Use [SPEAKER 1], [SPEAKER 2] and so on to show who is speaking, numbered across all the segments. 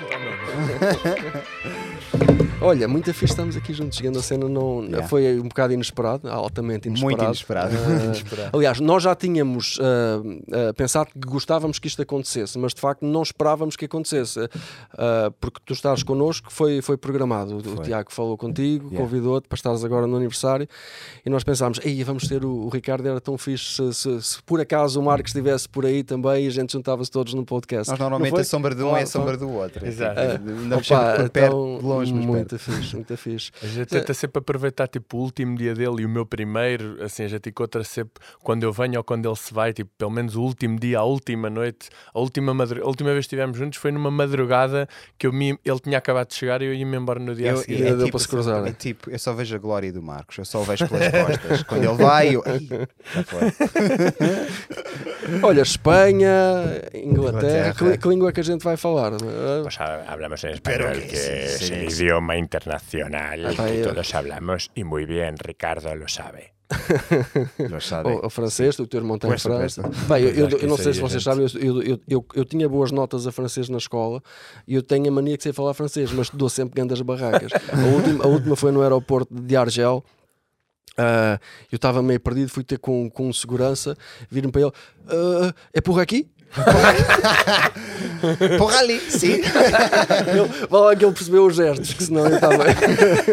[SPEAKER 1] no, no. Olha, muito fixe estamos aqui juntos. Chegando a cena não,
[SPEAKER 2] Yeah.
[SPEAKER 1] foi um bocado inesperado, altamente inesperado.
[SPEAKER 2] Muito inesperado.
[SPEAKER 1] Ah, Aliás, nós já tínhamos ah, ah, pensado que gostávamos que isto acontecesse, mas de facto não esperávamos que acontecesse, Ah, porque tu estás connosco, foi, foi programado. O- O
[SPEAKER 2] Foi.
[SPEAKER 1] Tiago falou contigo,
[SPEAKER 2] Yeah.
[SPEAKER 1] convidou-te para estares agora no aniversário e nós pensámos, ei, vamos ter o, o Ricardo, era tão fixe se, se- se por acaso o Marcos estivesse por aí também e a gente juntava-se todos no podcast.
[SPEAKER 2] Nós
[SPEAKER 1] Não
[SPEAKER 2] normalmente
[SPEAKER 1] foi?
[SPEAKER 2] a sombra de um
[SPEAKER 1] Claro,
[SPEAKER 2] é a sombra do outro.
[SPEAKER 3] Exato.
[SPEAKER 2] É, Andamos sempre
[SPEAKER 1] Opa, então,
[SPEAKER 2] longe, mas perto.
[SPEAKER 1] Muito fixe, muito fixe.
[SPEAKER 3] A gente tenta sempre aproveitar tipo, o último dia dele e o meu primeiro, assim, a gente encontra sempre quando eu venho ou quando ele se vai, tipo, pelo menos o último dia, a última noite, a última, madru- a última vez que estivemos juntos foi numa madrugada que eu me... ele tinha acabado de chegar e eu ia-me embora no dia a
[SPEAKER 2] Eu,
[SPEAKER 3] seguir.
[SPEAKER 1] Ainda
[SPEAKER 2] é,
[SPEAKER 1] deu
[SPEAKER 2] tipo,
[SPEAKER 1] para se cruzar,
[SPEAKER 2] é tipo, eu só vejo a glória do Marcos, eu só o vejo pelas costas. Quando ele vai, eu. Ai, já foi.
[SPEAKER 1] Olha, Espanha, Inglaterra,
[SPEAKER 2] Inglaterra.
[SPEAKER 1] Que, que língua é que a gente vai falar?
[SPEAKER 3] Ha- hablamos
[SPEAKER 2] Pero
[SPEAKER 3] español,
[SPEAKER 2] que
[SPEAKER 3] el
[SPEAKER 2] sí.
[SPEAKER 3] idioma internacional que todos hablamos y muy bien, Ricardo lo sabe.
[SPEAKER 2] Lo sabem.
[SPEAKER 1] O, o francês, o teu irmão está em
[SPEAKER 2] Cuesta,
[SPEAKER 1] França.
[SPEAKER 2] cuesta.
[SPEAKER 1] Bem, eu, eu- eu não sei se vocês sabem, eu, eu, eu, eu, eu tinha boas notas a francês na escola e eu tenho a mania que sei falar francês, mas dou sempre grandes barracas. A última, a última foi no aeroporto de Argel. Ah, eu estava meio perdido, fui ter com, com um segurança, vir-me para ele: "Ah, é por aqui?
[SPEAKER 2] Porra ali, sim.
[SPEAKER 1] Ele, vai lá que ele percebeu os gestos, que senão eu estava.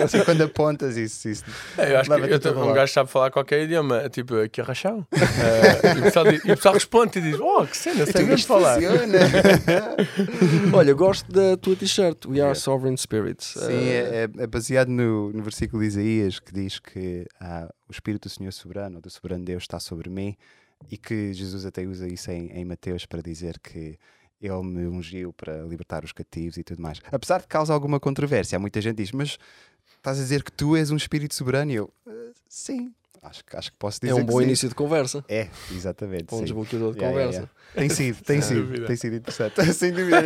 [SPEAKER 2] Assim, quando apontas isso. isso.
[SPEAKER 3] É, eu acho que eu, um gajo sabe falar qualquer idioma, tipo, que rachão. Eh, e, o pessoal diz- e o pessoal responde e diz: Oh, que cena, sei mesmo falar.
[SPEAKER 2] funciona.
[SPEAKER 1] Olha, gosto da tua t-shirt, We Are Sovereign Spirits.
[SPEAKER 2] Sim, é, é- é baseado no, no versículo de Isaías que diz que ah, o Espírito do Senhor soberano, ou do soberano Deus, está sobre mim e que Jesus até usa isso em, em Mateus para dizer que ele me ungiu para libertar os cativos e tudo mais. Apesar de causar alguma controvérsia, muita gente diz, mas estás a dizer que tu és um Espírito soberano? E eu, "Ah, sim, acho, que- acho que posso dizer
[SPEAKER 1] É um
[SPEAKER 2] que
[SPEAKER 1] bom
[SPEAKER 2] sim."
[SPEAKER 1] início de conversa.
[SPEAKER 2] É, exatamente.
[SPEAKER 1] Um desbloqueador de
[SPEAKER 2] Yeah, yeah,
[SPEAKER 1] conversa.
[SPEAKER 2] yeah. Tem sido, tem
[SPEAKER 3] Sem
[SPEAKER 2] sido,
[SPEAKER 3] dúvida.
[SPEAKER 2] tem sido interessante. Sem dúvida.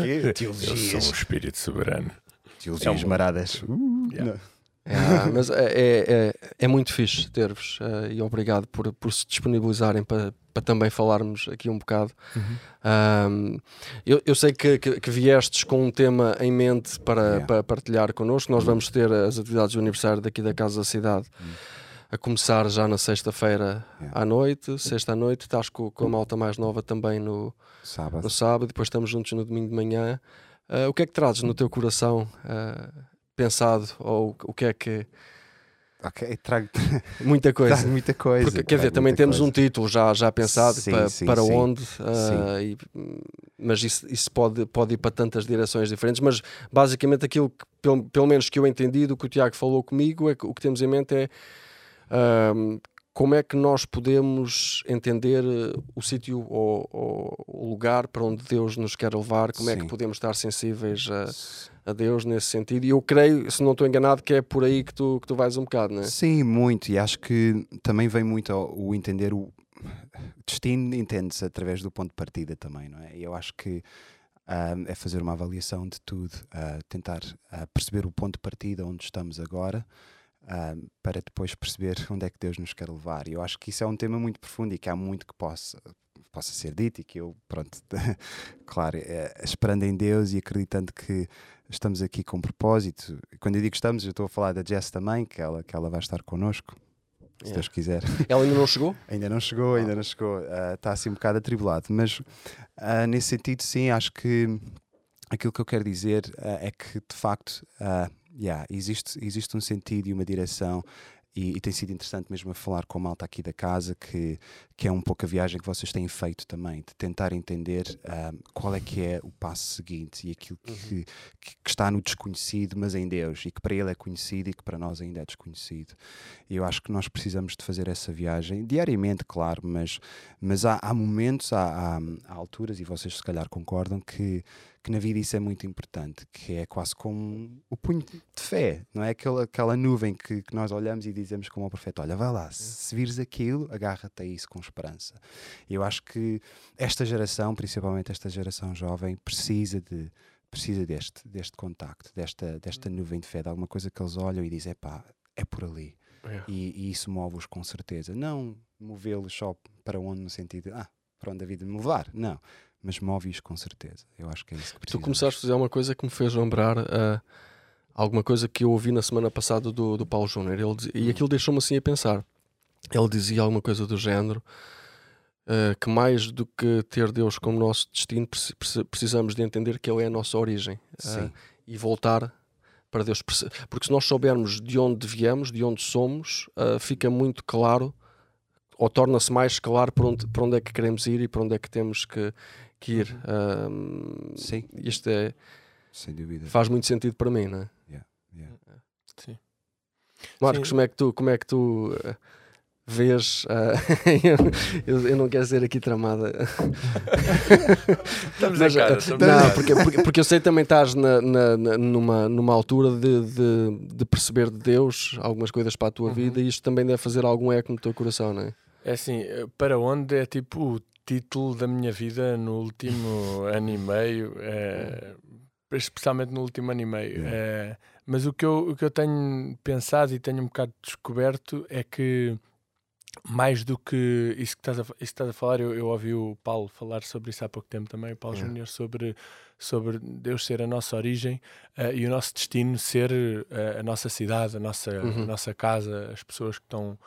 [SPEAKER 2] yeah. O quê?
[SPEAKER 3] Eu sou um
[SPEAKER 2] Teologias.
[SPEAKER 3] espírito soberano.
[SPEAKER 2] Teologias
[SPEAKER 3] É um-
[SPEAKER 2] maradas. Uh,
[SPEAKER 3] Yeah.
[SPEAKER 1] É, mas é, é, é, é muito fixe ter-vos eh, e obrigado por, por se disponibilizarem para, para também falarmos aqui um bocado. Ahm, eu, eu sei que, que, que viestes com um tema em mente para,
[SPEAKER 2] Yeah.
[SPEAKER 1] para partilhar connosco. Nós vamos ter as atividades do aniversário daqui da Casa da Cidade a começar já na sexta-feira
[SPEAKER 2] Yeah.
[SPEAKER 1] à noite, sexta à noite. Estás com, com a malta mais nova também no,
[SPEAKER 2] Sábado.
[SPEAKER 1] no sábado, depois estamos juntos no domingo de manhã. Ah, o que é que trazes no teu coração ah, pensado? Ou o que é que.
[SPEAKER 2] Ok, trago,
[SPEAKER 1] Muita coisa.
[SPEAKER 2] trago muita coisa.
[SPEAKER 1] Porque, quer dizer, também temos
[SPEAKER 2] coisa.
[SPEAKER 1] um título já, já pensado
[SPEAKER 2] Sim,
[SPEAKER 1] para,
[SPEAKER 2] sim,
[SPEAKER 1] para
[SPEAKER 2] sim.
[SPEAKER 1] onde, ah, e, mas isso, isso pode, pode ir para tantas direções diferentes. Mas basicamente aquilo que, pelo, pelo menos que eu entendi do que o Tiago falou comigo, é que o que temos em mente é ahm, como é que nós podemos entender eh, o sítio ou, ou o lugar para onde Deus nos quer levar, como é que
[SPEAKER 2] Sim.
[SPEAKER 1] podemos estar sensíveis a, a Deus nesse sentido. E eu creio, se não estou enganado, que é por aí que tu, que tu vais um bocado, não é?
[SPEAKER 2] Sim, muito. E acho que também vem muito o entender o destino, entende-se através do ponto de partida também, não é? E eu acho que ah, é fazer uma avaliação de tudo, ah, tentar ah, perceber o ponto de partida onde estamos agora. Ah, para depois perceber onde é que Deus nos quer levar. E eu acho que isso é um tema muito profundo e que há muito que possa, possa ser dito e que eu, pronto, claro, eh, esperando em Deus e acreditando que estamos aqui com propósito. Quando eu digo estamos, eu estou a falar da Jess também, que ela, que ela vai estar connosco, se
[SPEAKER 1] Yeah.
[SPEAKER 2] Deus quiser.
[SPEAKER 1] Ela ainda não chegou?
[SPEAKER 2] Ainda não chegou, ainda não chegou. Ah, Está assim um bocado atribulado. Mas ah, nesse sentido, sim, acho que aquilo que eu quero dizer ah, é que de facto ah, yeah, existe, existe um sentido e uma direção. E, e tem sido interessante mesmo a falar com a malta aqui da casa, que, que é um pouco a viagem que vocês têm feito também, de tentar entender ah, qual é que é o passo seguinte e aquilo que, que, que está no desconhecido, mas em Deus, e que para Ele é conhecido e que para nós ainda é desconhecido. Eu acho que nós precisamos de fazer essa viagem diariamente, claro, mas, mas há, há momentos, há, há, há alturas, e vocês se calhar concordam, que, que na vida isso é muito importante, que é quase como o punho de fé, não é? Aquela, aquela nuvem que, que nós olhamos e dizemos como ao profeta, olha, vai lá, se vires aquilo, agarra-te a isso com esperança. Eu acho que esta geração, principalmente esta geração jovem, precisa de precisa deste, deste contacto, desta, desta nuvem de fé, de alguma coisa que eles olham e dizem, epá, é por ali.
[SPEAKER 1] É.
[SPEAKER 2] E, e isso move-os com certeza. Não movê-los só para onde, no sentido de, ah, para onde a vida me levar. Não. Mas move-os com certeza. Eu acho que é isso que
[SPEAKER 1] Tu começaste a fazer uma coisa que me fez lembrar uh, alguma coisa que eu ouvi na semana passada do, do Paulo Júnior, e aquilo deixou-me assim a pensar. Ele dizia alguma coisa do género uh, que mais do que ter Deus como nosso destino, precisamos de entender que Ele é a nossa origem uh, e voltar para Deus. Porque se nós soubermos de onde viemos, de onde somos, fica muito claro, ou torna-se mais claro para onde, para onde é que queremos ir e para onde é que temos que, que ir.
[SPEAKER 2] Um, Sim.
[SPEAKER 1] Isto é.
[SPEAKER 2] Sem dúvida.
[SPEAKER 1] Faz muito sentido para mim, não é?
[SPEAKER 2] Yeah, yeah.
[SPEAKER 3] Sim.
[SPEAKER 1] Marcos, Sim. como é que tu. Como é que tu uh, vês. Uh, eu, eu, não quero ser aqui tramada.
[SPEAKER 3] estamos Mas, cara, estamos
[SPEAKER 1] não, porque, porque, porque, eu sei também estás na, na, numa, numa altura de, de, de, perceber de Deus algumas coisas para a tua uhum. vida e isto também deve fazer algum eco no teu coração, não é?
[SPEAKER 3] É assim, eh, para onde é tipo título da minha vida no último ano e meio, é, especialmente no último ano e meio. É, mas o que, eu, o que eu tenho pensado e tenho um bocado descoberto é que mais do que isso que estás a, isso que estás a falar, eu, eu, ouvi o Paulo falar sobre isso há pouco tempo também, o Paulo é. Júnior, sobre, sobre Deus ser a nossa origem uh, e o nosso destino ser uh, a nossa cidade, a nossa, uhum. a nossa casa, as pessoas que estão,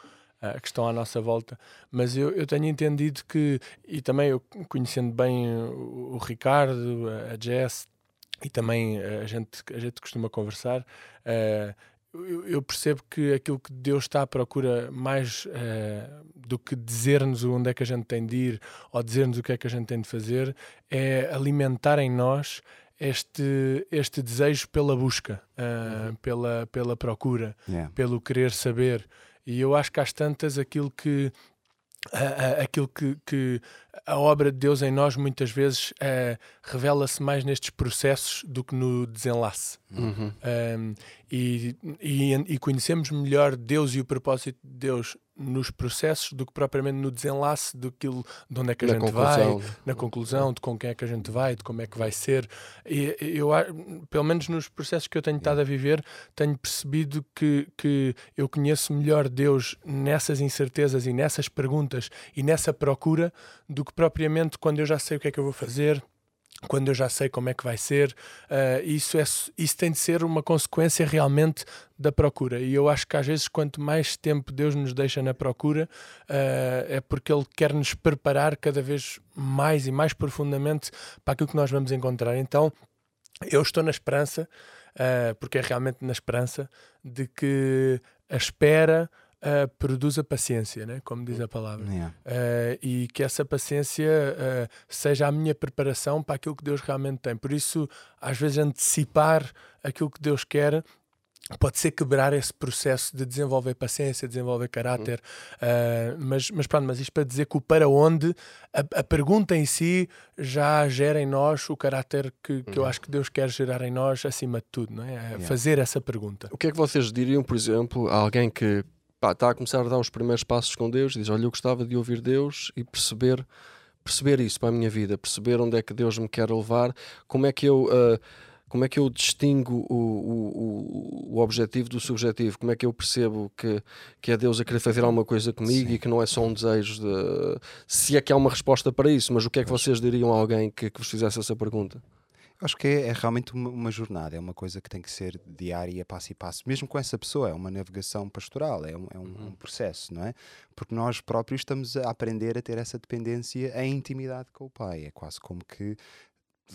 [SPEAKER 3] uh, que estão à nossa volta. Mas eu, eu tenho entendido que, e também eu conhecendo bem o, o Ricardo, a, a Jess, e também a gente, a gente costuma conversar, eu, percebo que aquilo que Deus está à procura mais uh, do que dizer-nos onde é que a gente tem de ir ou dizer-nos o que é que a gente tem de fazer é alimentar em nós este, este desejo pela busca, uh, uhum. pela, pela procura,
[SPEAKER 2] yeah.
[SPEAKER 3] pelo querer saber. E eu acho que às tantas aquilo que aquilo que, que, a obra de Deus em nós muitas vezes uh, revela-se mais nestes processos do que no desenlace.
[SPEAKER 1] Uhum.
[SPEAKER 3] Um, e, e, e, conhecemos melhor Deus e o propósito de Deus nos processos do que propriamente no desenlace daquilo de onde é que a na gente vai, na conclusão, de com quem é que a gente vai, de como é que vai ser. E eu, pelo menos nos processos que eu tenho estado a viver, tenho percebido que, que eu conheço melhor Deus nessas incertezas e nessas perguntas e nessa procura do que propriamente quando eu já sei o que é que eu vou fazer quando eu já sei como é que vai ser, uh, isso, é, isso tem de ser uma consequência realmente da procura. E eu acho que às vezes, quanto mais tempo Deus nos deixa na procura, uh, é porque Ele quer nos preparar cada vez mais e mais profundamente para aquilo que nós vamos encontrar. Então, eu estou na esperança, uh, porque é realmente na esperança, de que a espera uh, produz a paciência, né? como diz a palavra.
[SPEAKER 2] Yeah.
[SPEAKER 3] Uh, e que essa paciência uh, seja a minha preparação para aquilo que Deus realmente tem. Por isso, às vezes, antecipar aquilo que Deus quer pode ser quebrar esse processo de desenvolver paciência, desenvolver caráter, uh, mas, mas pronto, mas isto para dizer que o para onde, a, a pergunta em si já gera em nós o caráter que, que uhum. eu acho que Deus quer gerar em nós acima de tudo, não é? é fazer essa pergunta.
[SPEAKER 1] O que é que vocês diriam, por exemplo, a alguém que pá, está a começar a dar os primeiros passos com Deus, diz: Olha, eu gostava de ouvir Deus e perceber perceber isso para a minha vida, perceber onde é que Deus me quer levar, como é que eu. Uh, como é que eu distingo o, o, o objetivo do subjetivo? Como é que eu percebo que, que é Deus a querer fazer alguma coisa comigo Sim. e que não é só um desejo de. Se é que há uma resposta para isso, mas o que é que vocês diriam a alguém que, que vos fizesse essa pergunta?
[SPEAKER 2] Acho que é, é realmente uma, uma, jornada, é uma coisa que tem que ser diária, passo e passo, mesmo com essa pessoa, é uma navegação pastoral, é um, é um, uhum. um processo, não é? Porque nós próprios estamos a aprender a ter essa dependência em intimidade com o Pai, é quase como que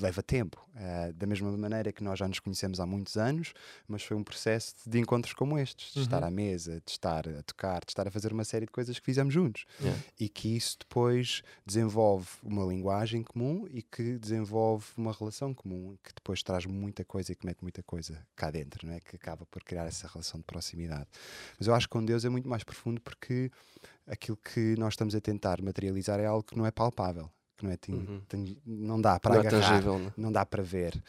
[SPEAKER 2] leva tempo. Uh, da mesma maneira que nós já nos conhecemos há muitos anos, mas foi um processo de encontros como estes, de uhum. estar à mesa, de estar a tocar, de estar a fazer uma série de coisas que fizemos juntos.
[SPEAKER 1] Yeah.
[SPEAKER 2] E que isso depois desenvolve uma linguagem comum e que desenvolve uma relação comum, que depois traz muita coisa e que mete muita coisa cá dentro, não é? Que acaba por criar essa relação de proximidade. Mas eu acho que com Deus é muito mais profundo porque aquilo que nós estamos a tentar materializar é algo que não é palpável não é? Tem, uhum. tem, não dá para não é agarrar, é tangível, não? não? dá para ver.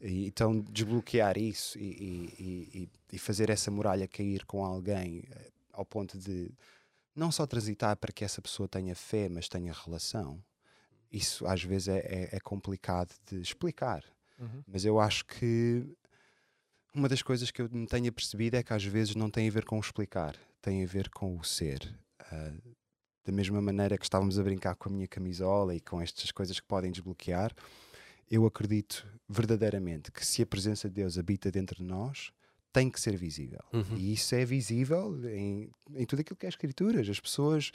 [SPEAKER 2] E, então desbloquear isso e, e, e, fazer essa muralha cair com alguém eh, ao ponto de não só transitar para que essa pessoa tenha fé, mas tenha relação. Isso às vezes é, é, é complicado de explicar.
[SPEAKER 3] Uhum.
[SPEAKER 2] Mas eu acho que uma das coisas que eu me tenho percebido é que às vezes não tem a ver com explicar, tem a ver com o ser. Uh, da mesma maneira que estávamos a brincar com a minha camisola e com estas coisas que podem desbloquear, eu acredito verdadeiramente que se a presença de Deus habita dentro de nós, tem que ser visível.
[SPEAKER 1] Uhum.
[SPEAKER 2] E isso é visível em, em tudo aquilo que é escrituras. As pessoas,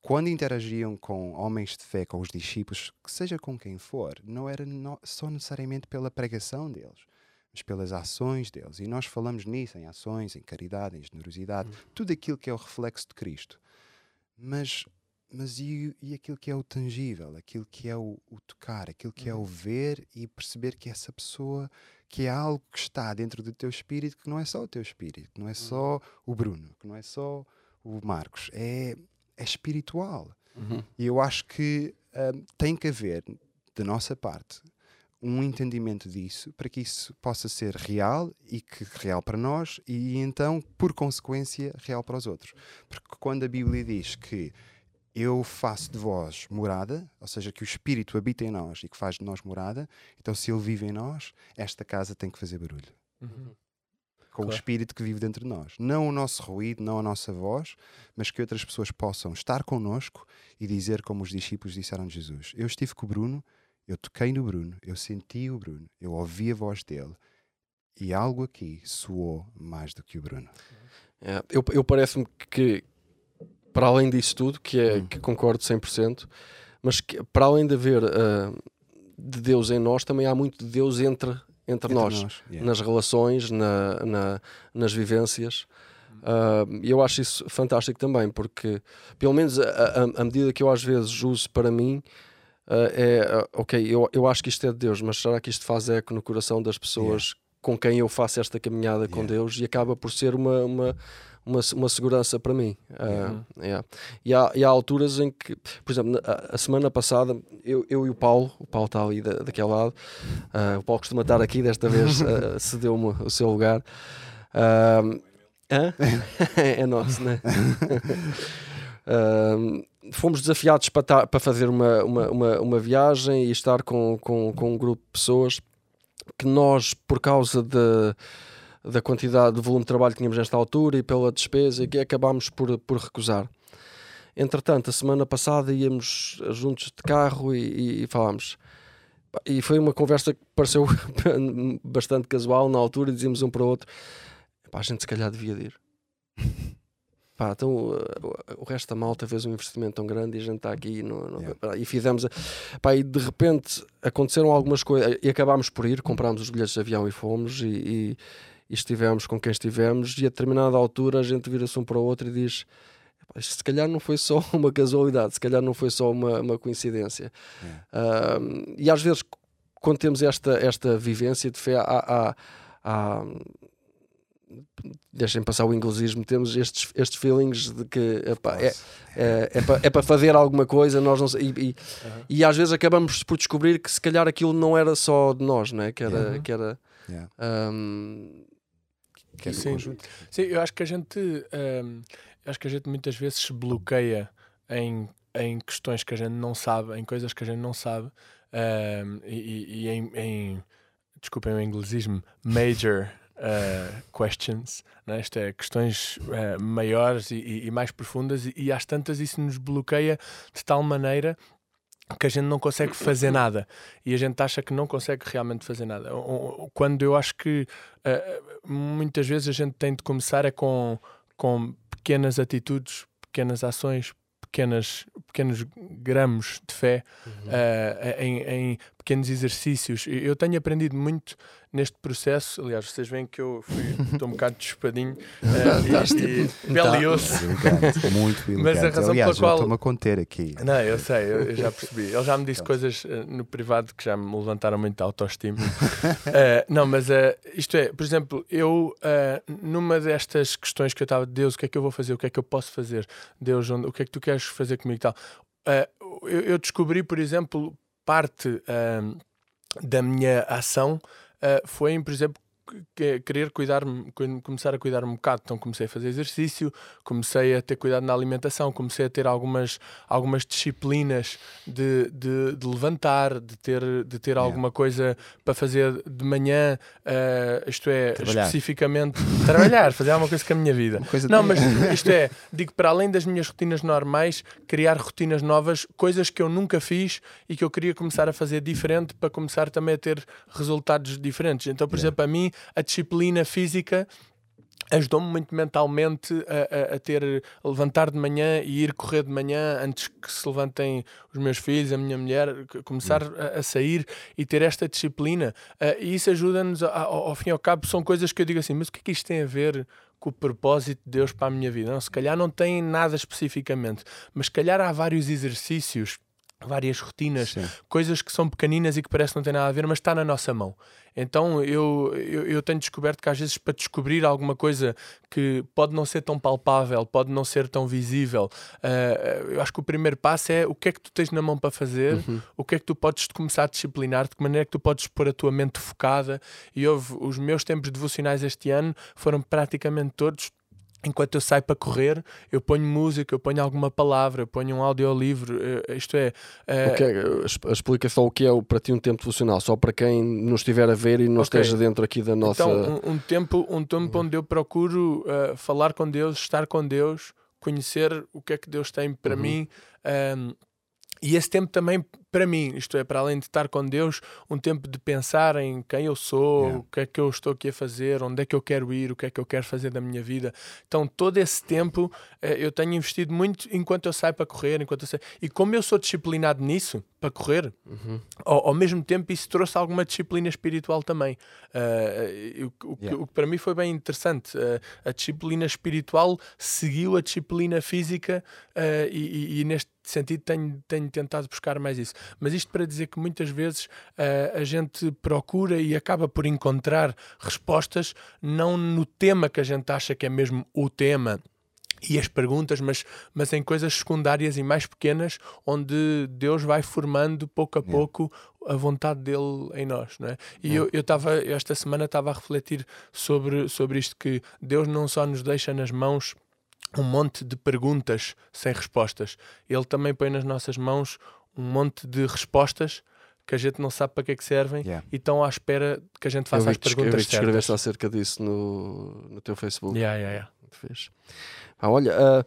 [SPEAKER 2] quando interagiam com homens de fé, com os discípulos, que seja com quem for, não era no, só necessariamente pela pregação deles, mas pelas ações deles. E nós falamos nisso, em ações, em caridade, em generosidade,
[SPEAKER 1] Uhum.
[SPEAKER 2] tudo aquilo que é o reflexo de Cristo. Mas, mas e, e aquilo que é o tangível, aquilo que é o, o tocar, aquilo que é o ver e perceber que essa pessoa, que é algo que está dentro do teu espírito, que não é só o teu espírito, que não é só o Bruno, que não é só o Marcos, é, é espiritual.
[SPEAKER 1] Uhum.
[SPEAKER 2] E eu acho que hum, tem que haver, da nossa parte, um entendimento disso para que isso possa ser real e que real para nós e então, por consequência, real para os outros. Porque quando a Bíblia diz que eu faço de vós morada, ou seja, que o Espírito habita em nós e que faz de nós morada, então se ele vive em nós, esta casa tem que fazer barulho.
[SPEAKER 3] Uhum.
[SPEAKER 2] Com o
[SPEAKER 3] Claro.
[SPEAKER 2] Espírito que vive dentro de nós. Não o nosso ruído, não a nossa voz, mas que outras pessoas possam estar connosco e dizer como os discípulos disseram de Jesus. Eu estive com o Bruno, eu toquei no Bruno, eu senti o Bruno, eu ouvi a voz dele e algo aqui soou mais do que o Bruno.
[SPEAKER 1] É, eu eu parece-me que, para além disso tudo, que, é,
[SPEAKER 2] Hum.
[SPEAKER 1] que concordo 100%, mas que, para além de haver ah, de Deus em nós, também há muito de Deus entre, entre,
[SPEAKER 2] Entre
[SPEAKER 1] nós,
[SPEAKER 2] Yeah.
[SPEAKER 1] nas relações, na, na- nas vivências. Ah, E eu acho isso fantástico também, porque, pelo menos a, a- a medida que eu às vezes uso para mim, ah, é ah, ok, eu, eu acho que isto é de Deus, mas será que isto faz eco no coração das pessoas com quem eu faço esta caminhada com
[SPEAKER 2] Yeah.
[SPEAKER 1] Deus e acaba por ser uma, uma, uma, uma segurança para mim. Ah,
[SPEAKER 3] Yeah.
[SPEAKER 1] yeah. e, há, e há alturas em que, por exemplo, a, a semana passada, eu, eu e o Paulo, o Paulo está ali da, daquele lado, ah, o Paulo costuma estar aqui, desta vez ah, cedeu-me o seu lugar. Ah, é nosso, né? Fomos desafiados para, ta- para fazer uma, uma, uma, uma viagem e estar com, com, com um grupo de pessoas que nós, por causa de, da quantidade de volume de trabalho que tínhamos nesta altura e pela despesa, que acabámos por, por recusar. Entretanto, a semana passada íamos juntos de carro e, e, e falámos. E foi uma conversa que pareceu bastante casual na altura dizíamos um para o outro: "Pá, a gente se calhar devia de ir. Pá, então uh, o resto da malta fez um investimento tão grande e a gente está aqui no, no-
[SPEAKER 2] Yeah.
[SPEAKER 1] e fizemos pá, e de repente aconteceram algumas coisas e acabámos por ir, comprámos os bilhetes de avião e fomos e, e- e estivemos com quem estivemos e a determinada altura a gente vira-se um para o outro e diz "Epá, isto se calhar não foi só uma casualidade, se calhar não foi só uma, uma coincidência.
[SPEAKER 2] Yeah.
[SPEAKER 1] E às vezes, quando temos esta, esta vivência de fé, há, há, há- deixem passar o inglesismo, temos estes, estes feelings de que epá, é, é, é para é para fazer alguma coisa, nós não sei- e, e,
[SPEAKER 3] Aham.
[SPEAKER 1] e às vezes acabamos por descobrir que se calhar aquilo não era só de nós, né? que era,
[SPEAKER 3] Yeah.
[SPEAKER 1] que era
[SPEAKER 2] Yeah.
[SPEAKER 1] ahm,
[SPEAKER 2] Que do
[SPEAKER 3] Sim.
[SPEAKER 2] conjunto.
[SPEAKER 3] Sim, eu acho que a gente hum, acho que a gente muitas vezes se bloqueia em, em questões que a gente não sabe, em coisas que a gente não sabe e, e- e em, em desculpem o inglesismo, major uh, questions, né? Isto é, questões uh, maiores e, e- mais profundas, e, e às tantas isso nos bloqueia de tal maneira que a gente não consegue fazer nada e a gente acha que não consegue realmente fazer nada. Quando eu acho que uh, muitas vezes a gente tem de começar é com, com pequenas atitudes, pequenas ações, pequenas, pequenos gramos de fé uh, em, em pequenos exercícios. Eu tenho aprendido muito neste processo. Aliás, vocês veem que eu fui- estou um bocado despadinho uh, e, e belioso.
[SPEAKER 2] Elegante, muito elegante.
[SPEAKER 3] Mas a razão
[SPEAKER 2] Aliás,
[SPEAKER 3] pela qual-
[SPEAKER 2] estou-me a conter aqui.
[SPEAKER 3] Não, eu sei, eu, eu já percebi. Ele já me disse coisas eh, no privado que já me levantaram muito a autoestima. Eh, não, mas eh, isto é, por exemplo, eu eh, numa destas questões que eu estava, Deus, o que é que eu vou fazer? O que é que eu posso fazer? Deus, onde- o que é que tu queres fazer comigo e tal? Eh, eu, eu descobri, por exemplo, parte eh, da minha ação eh, foi por exemplo, querer cuidar-me, cu- começar a cuidar um bocado. Então comecei a fazer exercício, comecei a ter cuidado na alimentação, comecei a ter algumas, algumas disciplinas de, de, de levantar, de ter, de ter alguma coisa para fazer de manhã, eh, isto é,
[SPEAKER 2] Trabalhar.
[SPEAKER 3] especificamente trabalhar, fazer alguma coisa com a minha vida. Não, mas isto é, digo para além das minhas rotinas normais, criar rotinas novas, coisas que eu nunca fiz e que eu queria começar a fazer diferente para começar também a ter resultados diferentes. Então, por exemplo, a mim, a disciplina física ajudou-me muito mentalmente a, a- a ter levantar de manhã e ir correr de manhã antes que se levantem os meus filhos, a minha mulher, começar a, a sair e ter esta disciplina. Ah, e isso ajuda-nos, ao, ao fim e ao cabo, são coisas que eu digo assim, mas o que é que isto tem a ver com o propósito de Deus para a minha vida? Não, se calhar não tem nada especificamente, mas se calhar há vários exercícios, várias rotinas,
[SPEAKER 2] Sim.
[SPEAKER 3] coisas que são pequeninas e que parece não ter nada a ver, mas está na nossa mão. Então eu, eu, eu tenho descoberto que às vezes para descobrir alguma coisa que pode não ser tão palpável, pode não ser tão visível, ah, eu acho que o primeiro passo é o que é que tu tens na mão para fazer, o que é que tu podes começar a disciplinar, de que maneira é que tu podes pôr a tua mente focada. E houve os meus tempos devocionais este ano foram praticamente todos Enquanto eu saio para correr, eu ponho música, eu ponho alguma palavra, eu ponho um audiolivro, eh, isto é,
[SPEAKER 1] O que é- es- explica só o que é para ti um tempo devocional, só para quem nos estiver a ver e não
[SPEAKER 3] Ok.
[SPEAKER 1] esteja dentro aqui da nossa.
[SPEAKER 3] Então, um, um tempo, um tempo onde eu procuro uh, falar com Deus, estar com Deus, conhecer o que é que Deus tem para
[SPEAKER 1] Uhum.
[SPEAKER 3] mim. um, e esse tempo também para mim, isto é, para além de estar com Deus, um tempo de pensar em quem eu sou,
[SPEAKER 2] Yeah.
[SPEAKER 3] o que é que eu estou aqui a fazer, onde é que eu quero ir, o que é que eu quero fazer da minha vida. Então, todo esse tempo eh, eu tenho investido muito enquanto eu saio para correr, enquanto eu saio. E como eu sou disciplinado nisso, para correr,
[SPEAKER 1] Uhum.
[SPEAKER 3] ao, ao mesmo tempo isso trouxe alguma disciplina espiritual também. E o, que- o
[SPEAKER 2] Yeah.
[SPEAKER 3] o que para mim foi bem interessante. Ah, a disciplina espiritual seguiu a disciplina física ah, e, e- e neste sentido tenho, tenho tentado buscar mais isso. Mas isto para dizer que muitas vezes ah, a gente procura e acaba por encontrar respostas não no tema que a gente acha que é mesmo o tema e as perguntas, mas, mas em coisas secundárias e mais pequenas, onde Deus vai formando pouco a
[SPEAKER 2] Yeah.
[SPEAKER 3] pouco a vontade dele em nós, não é? E eu eu estava esta semana estava a refletir sobre sobre isto que Deus não só nos deixa nas mãos um monte de perguntas sem respostas, ele também põe nas nossas mãos um monte de respostas que a gente não sabe para que é que servem
[SPEAKER 2] Yeah.
[SPEAKER 3] e estão à espera que a gente
[SPEAKER 1] Eu
[SPEAKER 3] faça
[SPEAKER 1] vi
[SPEAKER 3] as
[SPEAKER 1] tu- eu vi
[SPEAKER 3] perguntas
[SPEAKER 1] que escreveste
[SPEAKER 3] certas.
[SPEAKER 1] acerca disso no, no teu Facebook.
[SPEAKER 3] Yeah, yeah, yeah.
[SPEAKER 1] Fez. Ah, olha, ah,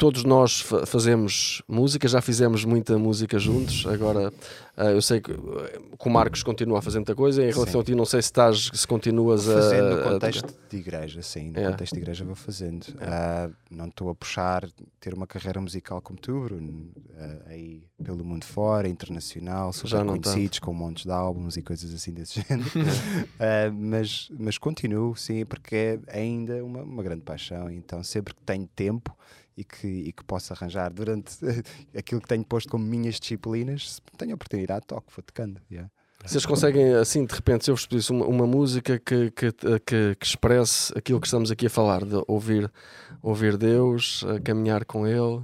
[SPEAKER 1] todos nós fa- fazemos música, já fizemos muita música juntos. Agora, ah, eu sei que, o Marcos continua a fazer muita coisa. Em relação
[SPEAKER 2] Sim.
[SPEAKER 1] a ti, não sei se estás, se continuas a.
[SPEAKER 2] fazendo no
[SPEAKER 1] a-
[SPEAKER 2] contexto de igreja, sim, no
[SPEAKER 1] É.
[SPEAKER 2] contexto de igreja vou fazendo. Ah, não estou a puxar ter uma carreira musical como tu, Bruno, ah, aí pelo mundo fora, internacional,
[SPEAKER 1] Já
[SPEAKER 2] super conhecidos, com montes de álbuns e coisas assim desse género. Ah, mas, mas continuo, sim, porque é ainda uma, uma grande paixão. Então, sempre que tenho tempo e que, e que posso arranjar durante aquilo que tenho posto como minhas disciplinas, se tenho oportunidade, toco, vou tocando. yeah.
[SPEAKER 1] Vocês conseguem, assim, de repente, se eu vos pedisse uma, uma música que, que, que, que expresse aquilo que estamos aqui a falar, de ouvir, ouvir Deus, caminhar com Ele.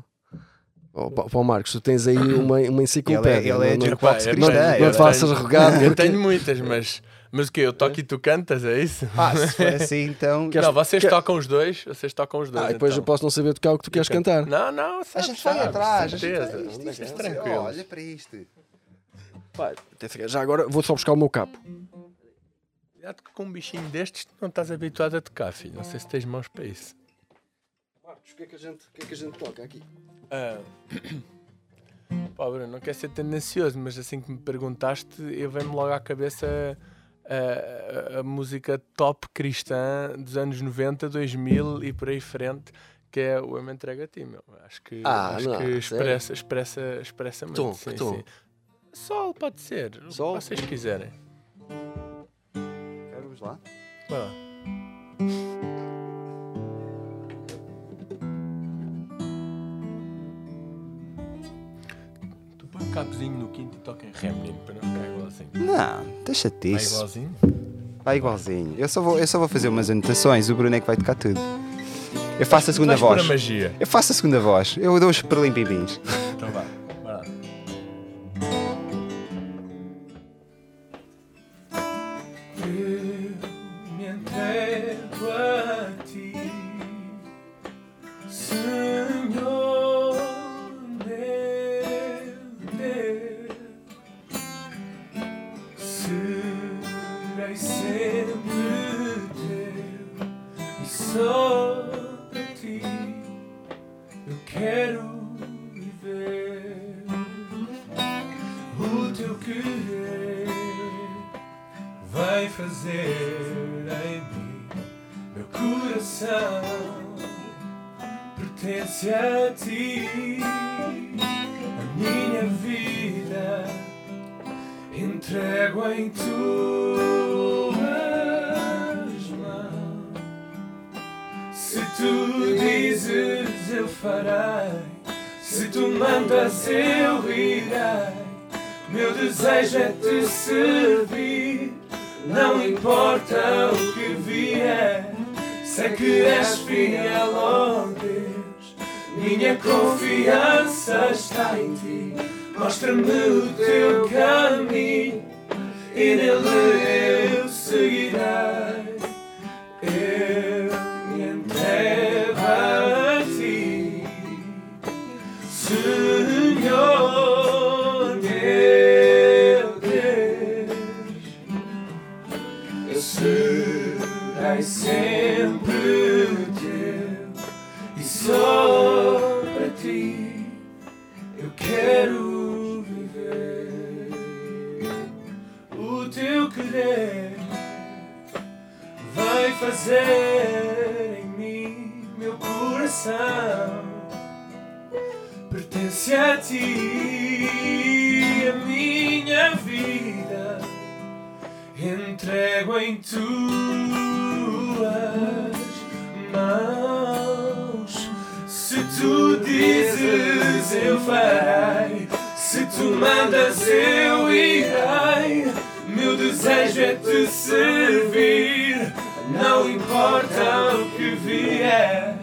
[SPEAKER 1] Oh, pá, Marcos, tu tens aí uma, uma enciclopédia.
[SPEAKER 2] Ele é- ele é
[SPEAKER 1] não- não, não, não te faças arrogado.
[SPEAKER 3] Eu tenho muitas, mas. Mas o quê? Eu toco e tu cantas, é isso?
[SPEAKER 2] Ah, se for assim, então.
[SPEAKER 3] Não, vocês
[SPEAKER 1] quer-
[SPEAKER 3] tocam os dois, vocês tocam os dois.
[SPEAKER 1] Ah, e depois
[SPEAKER 3] então.
[SPEAKER 1] eu posso não saber tocar o que tu queres cantar.
[SPEAKER 3] Não, não,
[SPEAKER 2] A gente vai atrás, a gente
[SPEAKER 3] certeza.
[SPEAKER 2] vai- isto, isto,
[SPEAKER 3] Mas
[SPEAKER 2] isto,
[SPEAKER 3] tranquilo.
[SPEAKER 2] Olha para isto.
[SPEAKER 1] Ficar- Já agora vou só buscar o meu capo.
[SPEAKER 3] Cuidado que com um bichinho destes não estás habituado a tocar, filho. Não sei se tens mãos para isso.
[SPEAKER 1] Marcos, o que é que a gente, o que é que a gente toca aqui?
[SPEAKER 3] Ah. Pá, Bruno, não quero ser tendencioso, mas assim que me perguntaste, eu venho-me logo à cabeça a, a- música top cristã dos anos 90, 2000 e por aí frente, que é o Eu Me Entrego a Ti, meu. Acho que,
[SPEAKER 1] Ah,
[SPEAKER 3] acho
[SPEAKER 1] não,
[SPEAKER 3] que
[SPEAKER 1] sério?
[SPEAKER 3] expressa, expressa, expressa muito.
[SPEAKER 1] tom,
[SPEAKER 3] sim,
[SPEAKER 1] tom?
[SPEAKER 3] sim. Sol pode ser, o que
[SPEAKER 1] Sol?
[SPEAKER 3] vocês quiserem.
[SPEAKER 2] Vamos lá.
[SPEAKER 3] Vai lá. Capozinho no quinto e toca em ré, menino, para não ficar igualzinho.
[SPEAKER 2] Não, deixa-te
[SPEAKER 3] Vai
[SPEAKER 2] isso.
[SPEAKER 3] igualzinho?
[SPEAKER 2] Vai igualzinho. Eu só, vou, eu só vou fazer umas anotações, o Bruno é que vai tocar tudo. Eu faço a segunda
[SPEAKER 3] Vais
[SPEAKER 2] voz.
[SPEAKER 3] a magia.
[SPEAKER 2] Eu faço a segunda voz. Eu dou os perlimpimbins.
[SPEAKER 3] Entrego em tuas mãos. Se tu dizes, eu farei. Se tu mandas, eu irei. Meu desejo é te servir, não importa o que vier. Sei que és fiel, oh Deus. Minha confiança está em ti. Mostra-me o teu caminho e nele eu seguirei. Eu me entrego a ti, Senhor meu Deus. Eu serei sempre teu e só é te servir. Não importa o que vier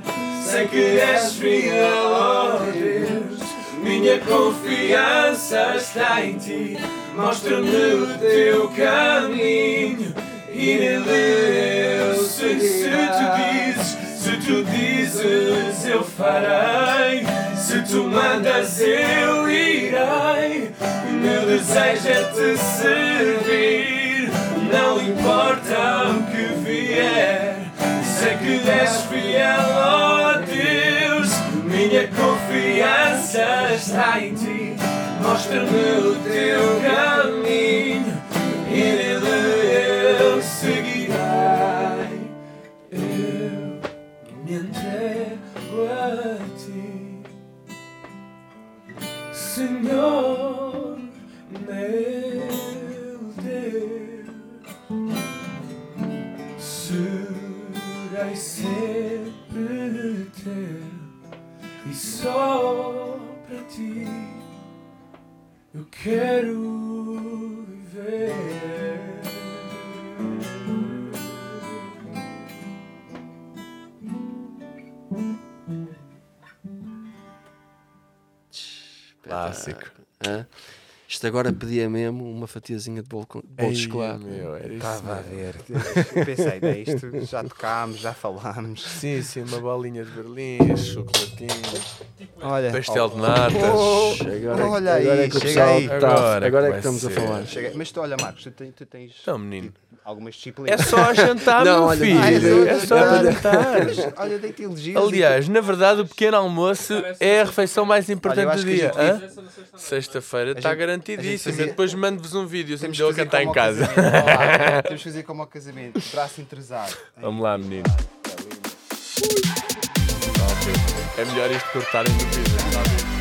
[SPEAKER 3] sei que és fiel oh Deus. Minha confiança está em ti. Mostra-me o teu caminho e nele eu sei se tu dizes se tu dizes eu farei. Se tu mandas eu irei. Meu desejo é te servir não importa o que vier sei que és fiel ó Deus. Minha confiança está em ti. Mostra-me o teu caminho
[SPEAKER 1] Isto agora pedia mesmo uma fatiazinha de bolo, com- bolo de chocolate.
[SPEAKER 4] meu, era isso
[SPEAKER 2] Estava a ver. Pensei, isto já tocámos, já falámos.
[SPEAKER 4] Sim, sim, uma bolinha de berlim, chocolatinho,
[SPEAKER 2] Olha,
[SPEAKER 4] pastel de natas.
[SPEAKER 2] Oh,
[SPEAKER 1] Agora,
[SPEAKER 2] Olha aí,
[SPEAKER 1] agora é que o
[SPEAKER 2] chega
[SPEAKER 1] pessoal
[SPEAKER 2] aí.
[SPEAKER 1] tá-
[SPEAKER 4] Agora
[SPEAKER 1] agora é
[SPEAKER 4] que
[SPEAKER 1] que estamos a
[SPEAKER 4] ser.
[SPEAKER 1] falar.
[SPEAKER 2] chega- mas tu, olha, Marcos, tu, tens- tu tens
[SPEAKER 4] Então, menino.
[SPEAKER 2] tipo, algumas
[SPEAKER 4] É
[SPEAKER 2] disciplinas.
[SPEAKER 4] só jantar,
[SPEAKER 1] Não,
[SPEAKER 4] meu
[SPEAKER 1] olha,
[SPEAKER 4] filho.
[SPEAKER 2] olha,
[SPEAKER 4] É só
[SPEAKER 2] olha,
[SPEAKER 4] jantar.
[SPEAKER 2] Olha, dei-te elogios.
[SPEAKER 4] Aliás, na verdade, o pequeno almoço é a refeição mais importante
[SPEAKER 2] acho
[SPEAKER 4] do
[SPEAKER 2] que a
[SPEAKER 4] dia. Sexta-feira está
[SPEAKER 2] gente- gente fazia-
[SPEAKER 4] depois mando-vos um vídeo se me deu a cantar em casa.
[SPEAKER 2] Olá, Temos que fazer como ao casamento. Braço entrosado.
[SPEAKER 4] Vamos lá, menino. É melhor isto cortarem do vídeo.